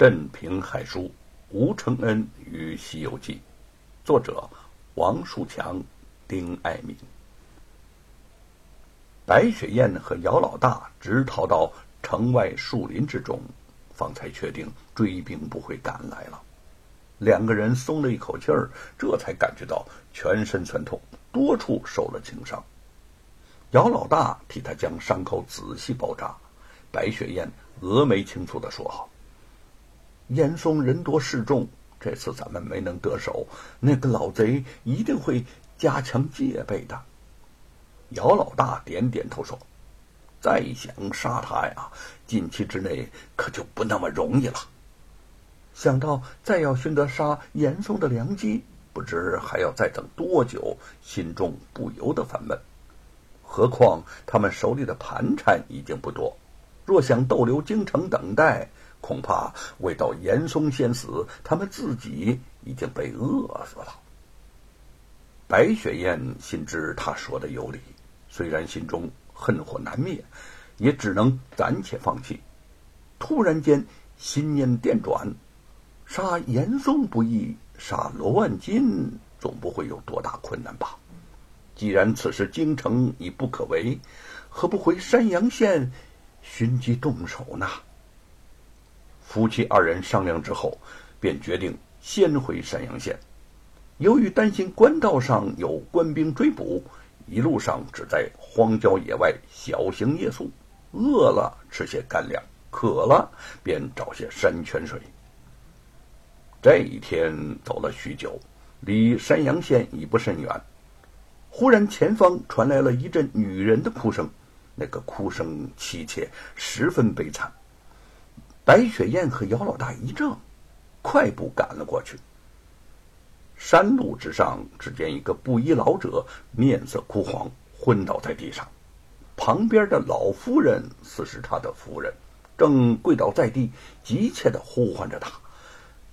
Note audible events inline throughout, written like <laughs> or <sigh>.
镇平海书，吴承恩与《西游记》，作者王树强、丁爱民。白雪燕和姚老大直逃到城外树林之中，方才确定追兵不会赶来了。两个人松了一口气儿，这才感觉到全身酸痛，多处受了轻伤。姚老大替他将伤口仔细包扎，白雪燕峨眉轻蹙的说。好严嵩人多势众，这次咱们没能得手，那个老贼一定会加强戒备的。姚老大点点头说：“再想杀他呀，近期之内可就不那么容易了。想到再要寻得杀严嵩的良机，不知还要再等多久，心中不由得烦闷。何况他们手里的盘缠已经不多，若想逗留京城等待。”恐怕未到严嵩先死，他们自己已经被饿死了。白雪燕心知他说的有理，虽然心中恨火难灭，也只能暂且放弃。突然间，心念电转，杀严嵩不易，杀罗万金总不会有多大困难吧？既然此时京城已不可为，何不回山阳县寻机动手呢？夫妻二人商量之后，便决定先回山阳县。由于担心官道上有官兵追捕，一路上只在荒郊野外小行夜宿，饿了吃些干粮，渴了便找些山泉水。这一天走了许久，离山阳县已不甚远，忽然前方传来了一阵女人的哭声，那个哭声凄切，十分悲惨。白雪燕和姚老大一怔，快步赶了过去。山路之上，只见一个布衣老者面色枯黄，昏倒在地上。旁边的老夫人似是他的夫人，正跪倒在地，急切的呼唤着他：“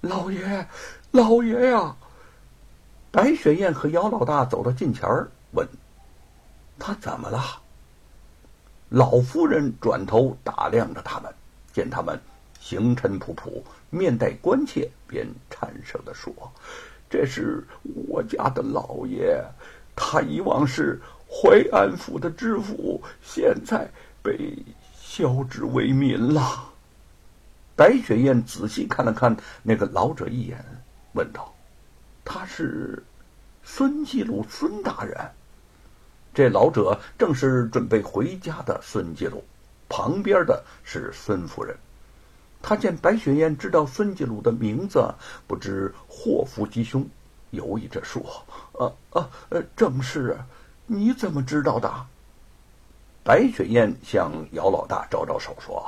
老爷，老爷呀！”白雪燕和姚老大走到近前，问：“他怎么了？”老夫人转头打量着他们，见他们。行尘仆仆，面带关切，便颤声的说：“这是我家的老爷，他以往是淮安府的知府，现在被削职为民了。”白雪燕仔细看了看那个老者一眼，问道：“他是孙继鲁孙大人？”这老者正是准备回家的孙继鲁，旁边的是孙夫人。他见白雪燕知道孙继鲁的名字，不知祸福吉凶，犹豫着说：“呃呃呃，正是，你怎么知道的？”白雪燕向姚老大招招手说：“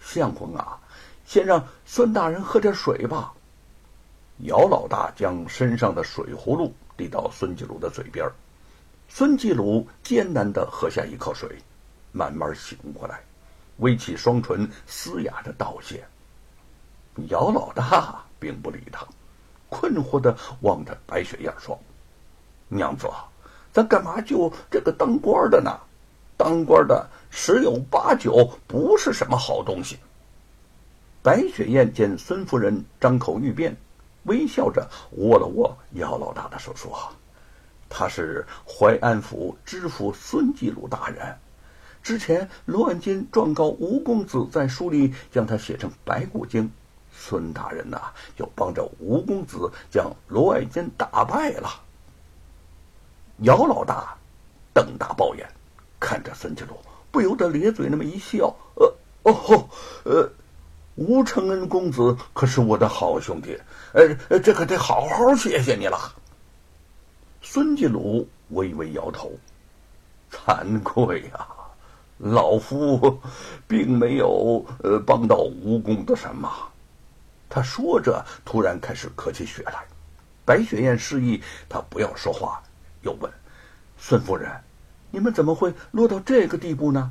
相公啊，先让孙大人喝点水吧。”姚老大将身上的水葫芦递到孙继鲁的嘴边，孙继鲁艰难的喝下一口水，慢慢醒过来。微起双唇，嘶哑着道谢。姚老大并不理他，困惑的望着白雪燕说：“娘子，咱干嘛救这个当官的呢？当官的十有八九不是什么好东西。”白雪燕见孙夫人张口欲辩，微笑着握了握姚老大的手，说：“他是淮安府知府孙继鲁大人。”之前，罗万金状告吴公子在书里将他写成白骨精，孙大人呐，就帮着吴公子将罗万金打败了。姚老大瞪大豹眼，看着孙继鲁，不由得咧嘴那么一笑：“呃，哦吼，呃，吴承恩公子可是我的好兄弟，呃，这可得好好谢谢你了。”孙继鲁微微摇头，惭愧呀。老夫 <laughs> 并没有呃帮到吴公的什么。他说着，突然开始咳起血来。白雪燕示意他不要说话，又问：“孙夫人，你们怎么会落到这个地步呢？”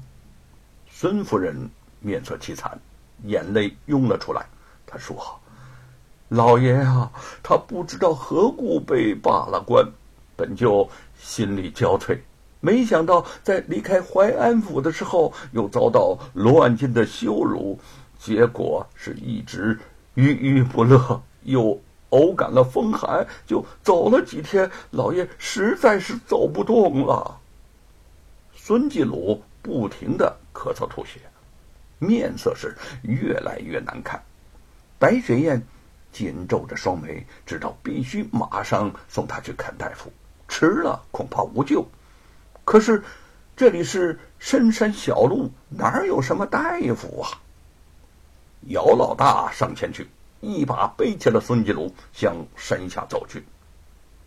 孙夫人面色凄惨，眼泪涌了出来。她说：“老爷啊，他不知道何故被罢了官，本就心力交瘁。”没想到在离开淮安府的时候，又遭到罗万金的羞辱，结果是一直郁郁不乐，又偶感了风寒，就走了几天。老爷实在是走不动了。孙继鲁不停的咳嗽吐血，面色是越来越难看。白雪燕紧皱着双眉，知道必须马上送他去看大夫，迟了恐怕无救。可是这里是深山小路，哪有什么大夫啊？姚老大上前去，一把背起了孙继鲁，向山下走去。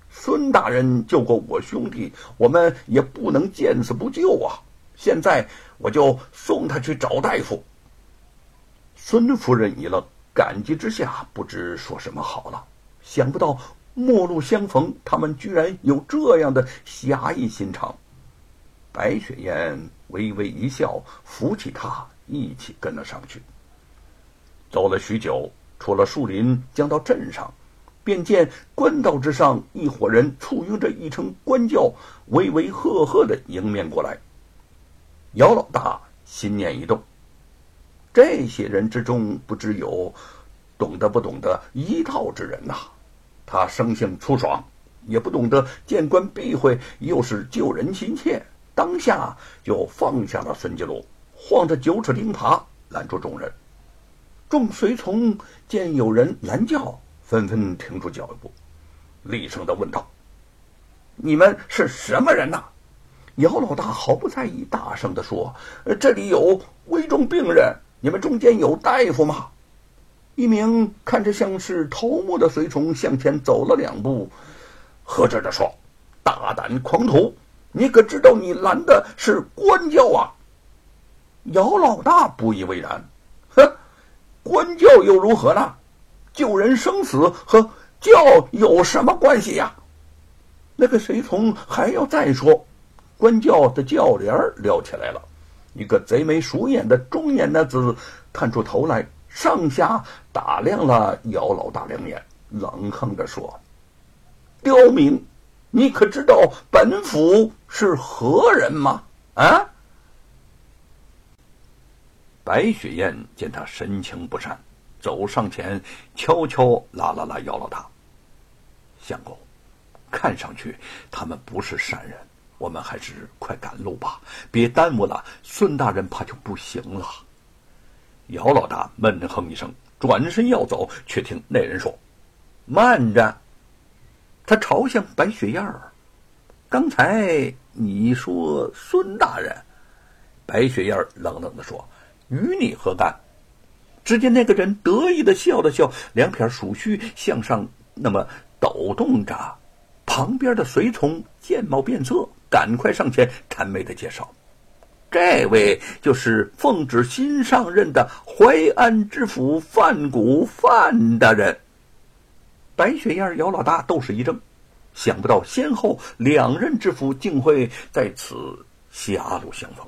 孙大人救过我兄弟，我们也不能见死不救啊！现在我就送他去找大夫。孙夫人一愣，感激之下不知说什么好了。想不到陌路相逢，他们居然有这样的侠义心肠。白雪燕微微一笑，扶起他，一起跟了上去。走了许久，出了树林，将到镇上。便见官道之上，一伙人簇拥着一乘官轿，威威赫赫的迎面过来。姚老大心念一动，这些人之中不知有懂得不懂得医道之人呐。他生性粗爽，也不懂得见官避讳，又是救人心切，当下就放下了孙继鲁，晃着九齿钉耙拦住众人。众随从见有人拦轿。纷纷停住脚步，厉声的问道：“你们是什么人呐？”姚老大毫不在意，大声的说：“这里有危重病人，你们中间有大夫吗？”一名看着像是头目的随从向前走了两步，呵斥着说：“大胆狂徒，你可知道你拦的是官教啊？”姚老大不以为然：“哼，官教又如何呢？”救人生死和教有什么关系呀？那个随从还要再说，官教的教帘撩起来了，一个贼眉鼠眼的中年男子探出头来，上下打量了姚老大两眼，冷哼着说：“刁民，你可知道本府是何人吗？”啊！白雪燕见他神情不善。走上前，悄悄拉了拉姚老大。相公，看上去他们不是善人，我们还是快赶路吧，别耽误了孙大人，怕就不行了。姚老大闷哼一声，转身要走，却听那人说：“慢着！”他朝向白雪燕儿：“刚才你说孙大人？”白雪燕冷冷的说：“与你何干？”只见那个人得意的笑了笑，两撇鼠须向上那么抖动着。旁边的随从见貌变色，赶快上前谄媚的介绍：“这位就是奉旨新上任的淮安知府范谷范大人。”白雪燕、姚老大都是一怔，想不到先后两任知府竟会在此狭路相逢。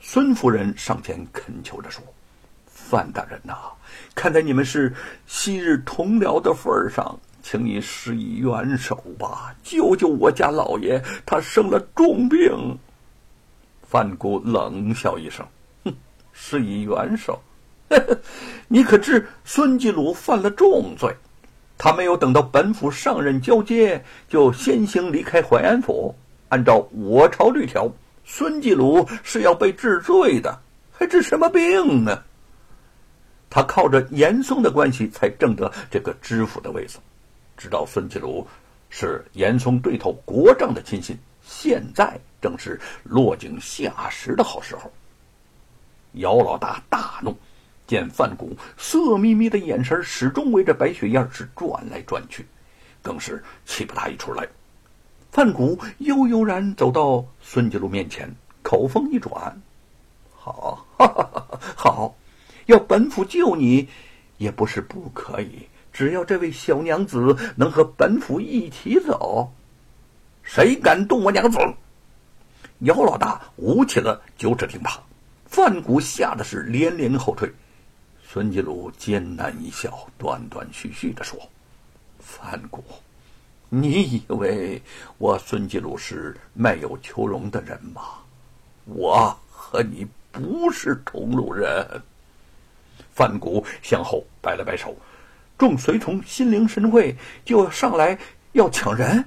孙夫人上前恳求着说。范大人呐，看在你们是昔日同僚的份上，请你施以援手吧，救救我家老爷，他生了重病。范谷冷笑一声，哼，施以援手，<laughs> 你可知孙继鲁犯了重罪？他没有等到本府上任交接，就先行离开淮安府。按照我朝律条，孙继鲁是要被治罪的，还治什么病呢？他靠着严嵩的关系才挣得这个知府的位子，知道孙继鲁是严嵩对头国丈的亲信，现在正是落井下石的好时候。姚老大大怒，见范谷色眯眯的眼神始终围着白雪燕是转来转去，更是气不打一处来。范谷悠悠然走到孙继鲁面前，口风一转：“好，<laughs> 好。”要本府救你，也不是不可以。只要这位小娘子能和本府一起走，谁敢动我娘子？姚老大舞起了九齿钉耙，范谷吓得是连连后退。孙继鲁艰难一笑，断断续续的说：“范谷，你以为我孙继鲁是卖友求荣的人吗？我和你不是同路人。”范谷向后摆了摆手，众随从心领神会，就要上来要抢人。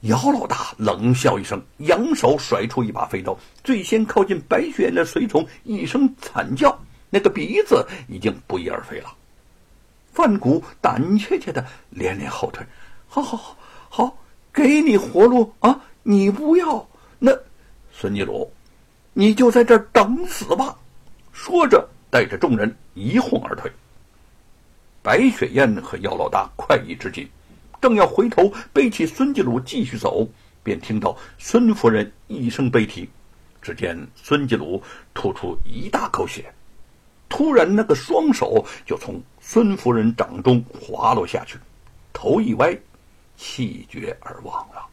姚老大冷笑一声，扬手甩出一把飞刀，最先靠近白雪燕的随从一声惨叫，那个鼻子已经不翼而飞了。范谷胆怯怯的连连后退：“好好好，好，给你活路啊！你不要那，孙继鲁，你就在这儿等死吧！”说着，带着众人一哄而退。白雪燕和姚老大快意之极。正要回头背起孙继鲁继续走，便听到孙夫人一声悲啼。只见孙继鲁吐出一大口血，突然那个双手就从孙夫人掌中滑落下去，头一歪，气绝而亡了。